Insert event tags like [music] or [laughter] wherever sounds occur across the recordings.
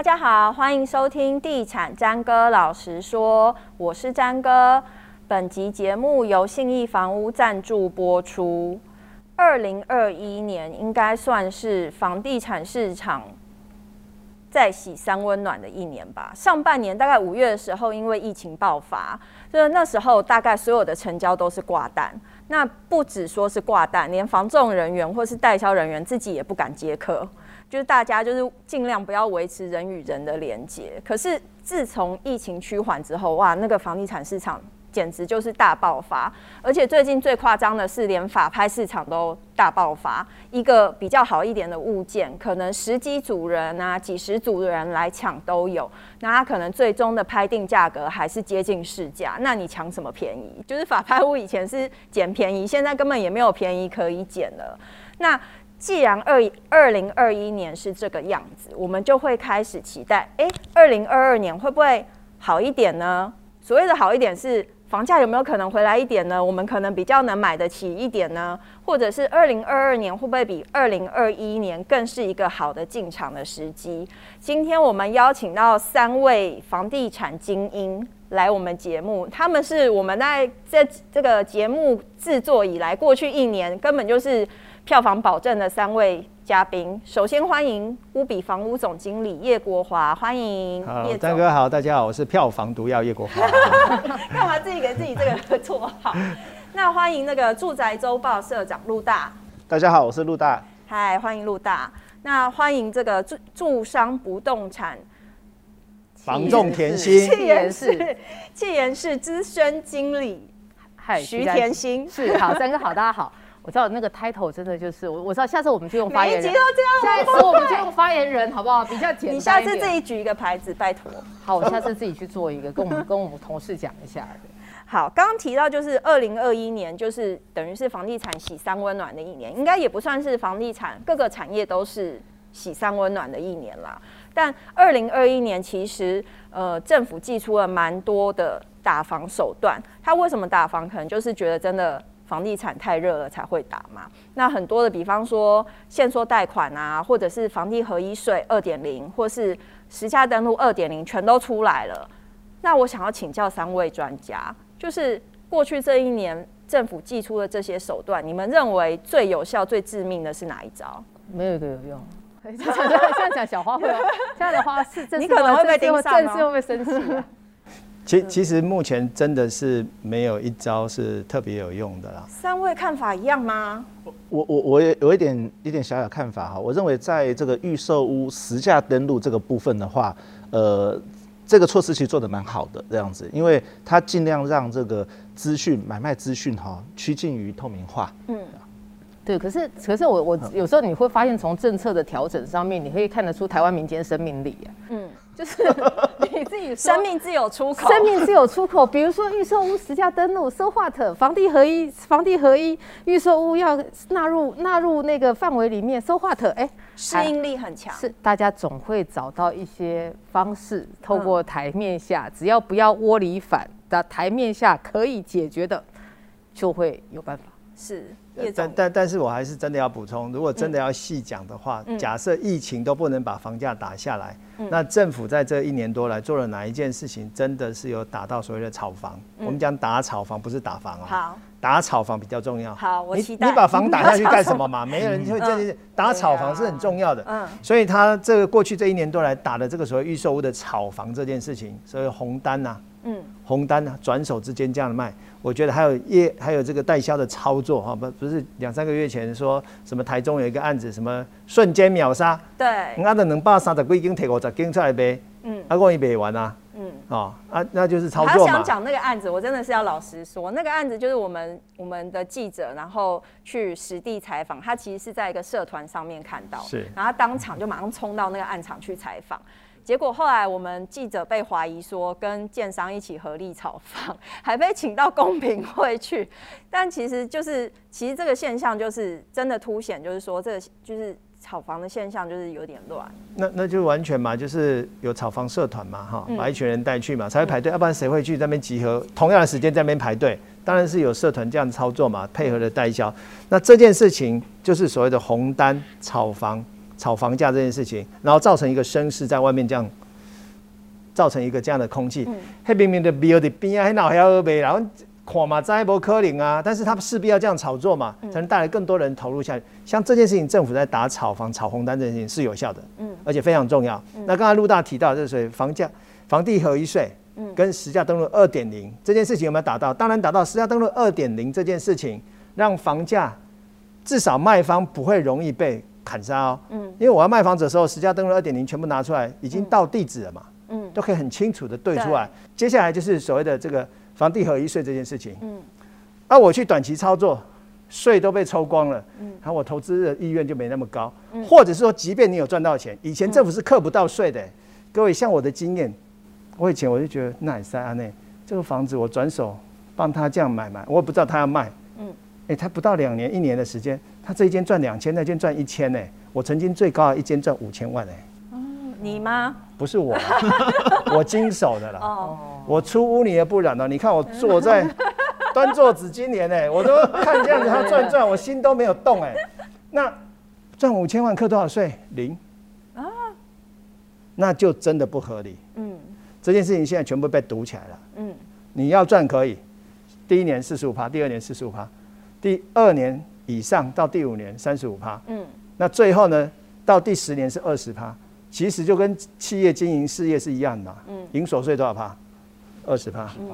大家好，欢迎收听《地产詹哥老实说》，我是詹哥。本集节目由信义房屋赞助播出。二零二一年应该算是房地产市场再洗三温暖的一年吧。上半年大概五月的时候，因为疫情爆发，就是那时候大概所有的成交都是挂单。那不只说是挂单，连房仲人员或是代销人员自己也不敢接客。就是大家就是尽量不要维持人与人的连接。可是自从疫情趋缓之后，哇，那个房地产市场简直就是大爆发。而且最近最夸张的是，连法拍市场都大爆发。一个比较好一点的物件，可能十几组人啊、几十组人来抢都有。那他可能最终的拍定价格还是接近市价。那你抢什么便宜？就是法拍屋以前是捡便宜，现在根本也没有便宜可以捡了。那既然二二零二一年是这个样子，我们就会开始期待，哎，二零二二年会不会好一点呢？所谓的好一点是房价有没有可能回来一点呢？我们可能比较能买得起一点呢？或者是二零二二年会不会比二零二一年更是一个好的进场的时机？今天我们邀请到三位房地产精英来我们节目，他们是我们在这这个节目制作以来过去一年根本就是。票房保证的三位嘉宾，首先欢迎乌比房屋总经理叶国华，欢迎。好，张哥好，大家好，我是票房毒药叶国华。[laughs] 干嘛自己给自己这个绰号？那欢迎那个住宅周报社长陆大。大家好，我是陆大。嗨，欢迎陆大。那欢迎这个住住商不动产房仲甜心，气研室企研室资深经理，嗨，徐甜心。是，好，三哥好，大家好。我知道那个 title 真的就是我，我知道下次我们就用发言人，每一集都这样，下一次我们就用发言人，好不好？比较简单。你下次自己举一个牌子，拜托。好，我下次自己去做一个，跟我们跟我们同事讲一下。好，刚刚提到就是二零二一年，就是等于是房地产喜三温暖的一年，应该也不算是房地产各个产业都是喜三温暖的一年啦。但二零二一年其实呃政府祭出了蛮多的打房手段，他为什么打房？可能就是觉得真的。房地产太热了才会打嘛？那很多的，比方说限缩贷款啊，或者是房地合一税二点零，或是实价登录二点零，全都出来了。那我想要请教三位专家，就是过去这一年政府祭出的这些手段，你们认为最有效、最致命的是哪一招？没有一个有用。[laughs] 这样讲小花会哦，这样的话是你可能会被盯上，政治会不会生气啊？其其实目前真的是没有一招是特别有用的啦。三位看法一样吗？我我我也有一点一点小小看法哈。我认为在这个预售屋实价登录这个部分的话，呃，这个措施其实做的蛮好的这样子，因为它尽量让这个资讯买卖资讯哈趋近于透明化。嗯，对。可是可是我我有时候你会发现，从政策的调整上面，你可以看得出台湾民间生命力啊。嗯。就是你自己生命自有出口，生命自有出口。比如说预售屋实价登录，so what，房地合一，房地合一，预售屋要纳入纳入那个范围里面，so what，哎，适应力很强。是，大家总会找到一些方式，透过台面下，嗯、只要不要窝里反的台面下可以解决的，就会有办法。是。但但但是我还是真的要补充，如果真的要细讲的话，嗯、假设疫情都不能把房价打下来，嗯、那政府在这一年多来做了哪一件事情，真的是有打到所谓的炒房？嗯、我们讲打炒房，不是打房啊。好，打炒房比较重要。好，我期待你，你把房打下去干什么嘛？[laughs] 没有人会这样。打炒房是很重要的。嗯。所以他这个过去这一年多来打的这个所谓预售屋的炒房这件事情，所以红单呐、啊，嗯，红单啊，转手之间这样卖。我觉得还有业还有这个代销的操作哈，不不是两三个月前说什么台中有一个案子，什么瞬间秒杀，对，那的能把三十几斤铁五十斤出来呗，嗯，他过一卖完啊，嗯，哦啊，那就是操作嘛。他想讲那个案子，我真的是要老实说，那个案子就是我们我们的记者，然后去实地采访，他其实是在一个社团上面看到，是，然后他当场就马上冲到那个案场去采访。结果后来我们记者被怀疑说跟建商一起合力炒房，还被请到公平会去。但其实就是，其实这个现象就是真的凸显，就是说这个就是炒房的现象就是有点乱。那那就完全嘛，就是有炒房社团嘛，哈，把一群人带去嘛，才会排队，要不然谁会去那边集合？同样的时间在那边排队，当然是有社团这样操作嘛，配合的代销。那这件事情就是所谓的红单炒房。炒房价这件事情，然后造成一个声势在外面这样，造成一个这样的空气。黑明明的标的边啊，还老还二然后看嘛，再不可能啊，但是他势必要这样炒作嘛，才能带来更多人投入下去。像这件事情，政府在打炒房、炒红单这件事情是有效的，嗯，而且非常重要。那刚才陆大提到，就是房价、房地合一税，跟实价登录二点零这件事情有没有达到？当然达到。实价登录二点零这件事情，让房价至少卖方不会容易被砍杀哦。嗯，因为我要卖房子的时候，实价登录二点零全部拿出来，已经到地址了嘛。嗯，都可以很清楚的对出来。接下来就是所谓的这个房地合一税这件事情。嗯，而我去短期操作，税都被抽光了。嗯，然后我投资的意愿就没那么高。嗯，或者是说，即便你有赚到钱，以前政府是课不到税的。各位，像我的经验。我以前我就觉得那也是啊，那这个房子我转手帮他这样买卖，我也不知道他要卖，嗯，哎，他不到两年一年的时间，他这一间赚两千，那间赚一千呢。我曾经最高的一间赚五千万哎，嗯，你吗？不是我，[laughs] 我经手的啦。哦，我出污泥而不染了。你看我坐在 [laughs] 端坐子今年呢，我都看这样子他转转，我心都没有动哎。那赚五千万课多少税？零啊，那就真的不合理。嗯。这件事情现在全部被堵起来了。嗯，你要赚可以，第一年四十五趴，第二年四十五趴，第二年以上到第五年三十五趴。嗯，那最后呢，到第十年是二十趴。其实就跟企业经营事业是一样的。嗯，营所税多少趴？二十趴。嗯，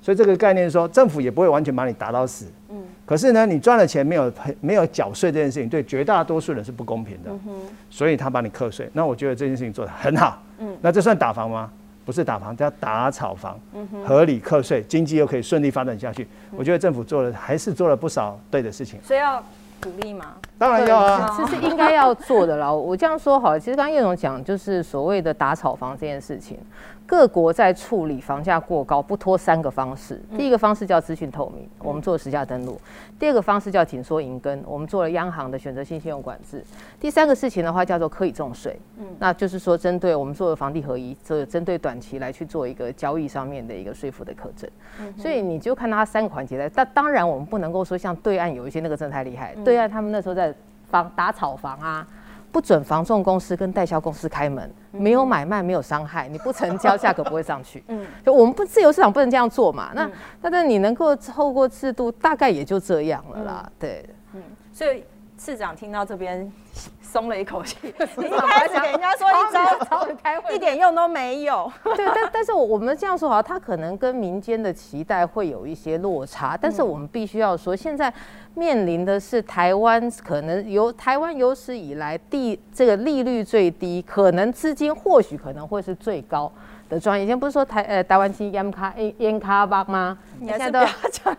所以这个概念是说，政府也不会完全把你打到死。嗯，可是呢，你赚了钱没有赔没有缴税这件事情，对绝大多数人是不公平的。嗯，所以他把你课税。那我觉得这件事情做得很好。嗯，那这算打房吗？不是打房，叫打炒房，合理课税，经济又可以顺利发展下去。我觉得政府做了，还是做了不少对的事情。所以要鼓励吗？当然要啊，这是应该要做的啦。我这样说好了，其实刚刚叶总讲，就是所谓的打炒房这件事情。各国在处理房价过高，不脱三个方式。第一个方式叫资讯透明，我们做了实价登录；第二个方式叫紧缩银根，我们做了央行的选择性信用管制；第三个事情的话叫做可以重税，嗯，那就是说针对我们做的房地合一，这针对短期来去做一个交易上面的一个税负的课征。所以你就看它三个环节来，但当然我们不能够说像对岸有一些那个真的太厉害，对岸他们那时候在房打炒房啊。不准房仲公司跟代销公司开门，没有买卖，没有伤害，你不成交，[laughs] 价格不会上去。嗯，就我们不自由市场不能这样做嘛。那，那但你能够透过制度，大概也就这样了啦。对，嗯，所以市长听到这边。松了一口气，[laughs] 你一开始给人家说一招，一点用都没有。对，但但是我我们这样说好，他可能跟民间的期待会有一些落差。但是我们必须要说，现在面临的是台湾可能由台湾有史以来第这个利率最低，可能资金或许可能会是最高。的专业，以前不是说台呃台湾金烟卡烟卡吧吗？你现在都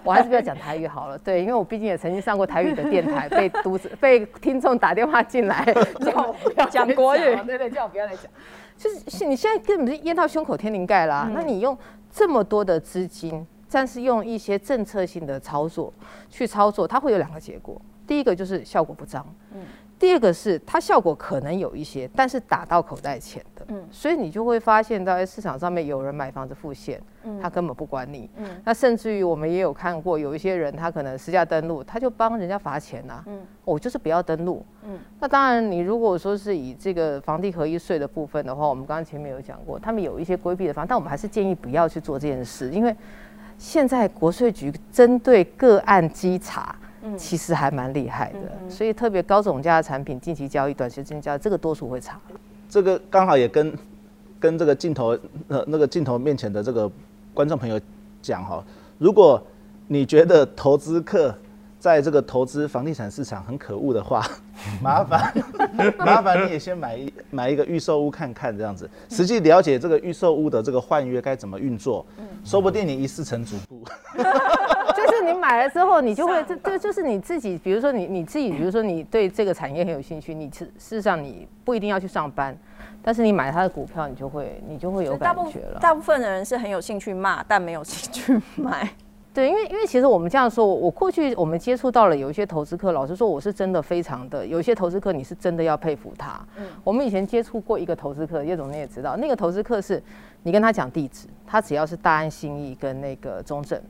我还是不要讲台语好了。对，因为我毕竟也曾经上过台语的电台，被读者被听众打电话进来叫我不要讲国语，对对，叫我不要来讲。就是你现在根本是淹到胸口天灵盖啦。那你用这么多的资金，但是用一些政策性的操作去操作，它会有两个结果。第一个就是效果不彰。嗯。第二个是它效果可能有一些，但是打到口袋钱的，嗯，所以你就会发现到在市场上面有人买房子付现，嗯，他根本不管你，嗯，那甚至于我们也有看过有一些人，他可能私下登录，他就帮人家罚钱呐，嗯，我就是不要登录，嗯，那当然你如果说是以这个房地合一税的部分的话，我们刚刚前面有讲过，他们有一些规避的方，但我们还是建议不要去做这件事，因为现在国税局针对个案稽查。其实还蛮厉害的，所以特别高总价的产品，近期交易、短时间交易，这个多数会差。这个刚好也跟跟这个镜头呃那个镜头面前的这个观众朋友讲哈，如果你觉得投资客在这个投资房地产市场很可恶的话，[laughs] 麻烦 [laughs] 麻烦你也先买一买一个预售屋看看这样子，实际了解这个预售屋的这个换约该怎么运作，说不定你一试成主顾。[laughs] 就是你买了之后，你就会这这就是你自己，比如说你你自己，比如说你对这个产业很有兴趣，你事事实上你不一定要去上班，但是你买他的股票，你就会你就会有感觉了。大部分的人是很有兴趣骂，但没有兴趣买。对，因为因为其实我们这样说，我过去我们接触到了有一些投资客，老实说，我是真的非常的有一些投资客，你是真的要佩服他。嗯，我们以前接触过一个投资客，叶总你也知道，那个投资客是你跟他讲地址，他只要是大安新义跟那个中正。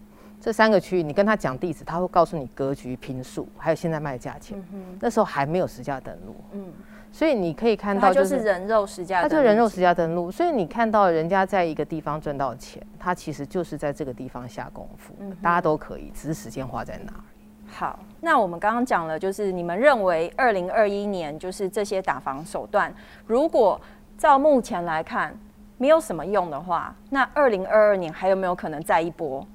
这三个区域，你跟他讲地址，他会告诉你格局、平数，还有现在卖价钱。嗯、那时候还没有实价登录。嗯，所以你可以看到，就是人肉实价，他就人肉实价登录。所以你看到人家在一个地方赚到钱，他其实就是在这个地方下功夫。嗯，大家都可以，只是时间花在哪儿。好，那我们刚刚讲了，就是你们认为二零二一年就是这些打房手段，如果照目前来看没有什么用的话，那二零二二年还有没有可能再一波？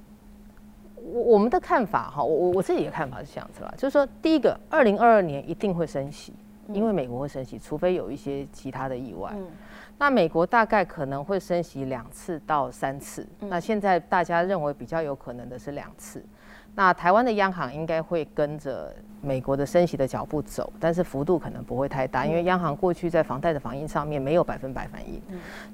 我我们的看法哈，我我我自己的看法是这样子啦，就是说，第一个，二零二二年一定会升息，因为美国会升息，除非有一些其他的意外。嗯、那美国大概可能会升息两次到三次，嗯、那现在大家认为比较有可能的是两次。那台湾的央行应该会跟着美国的升息的脚步走，但是幅度可能不会太大，因为央行过去在房贷的反应上面没有百分百反应，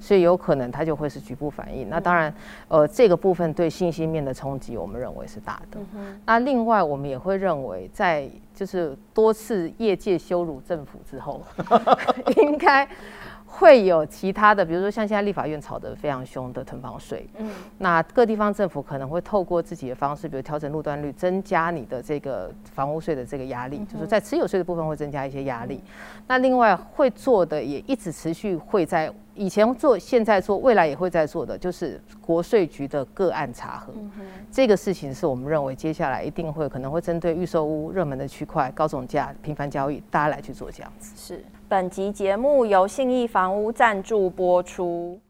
所以有可能它就会是局部反应。那当然，呃，这个部分对信息面的冲击，我们认为是大的。那另外，我们也会认为，在就是多次业界羞辱政府之后，[laughs] 应该。会有其他的，比如说像现在立法院吵得非常凶的囤房税，嗯，那各地方政府可能会透过自己的方式，比如调整路段率，增加你的这个房屋税的这个压力，嗯、就是在持有税的部分会增加一些压力。嗯、那另外会做的也一直持续会在以前做，现在做，未来也会在做的，就是国税局的个案查核。嗯、这个事情是我们认为接下来一定会可能会针对预售屋热门的区块、高总价、频繁交易，大家来去做这样子。是。本集节目由信义房屋赞助播出。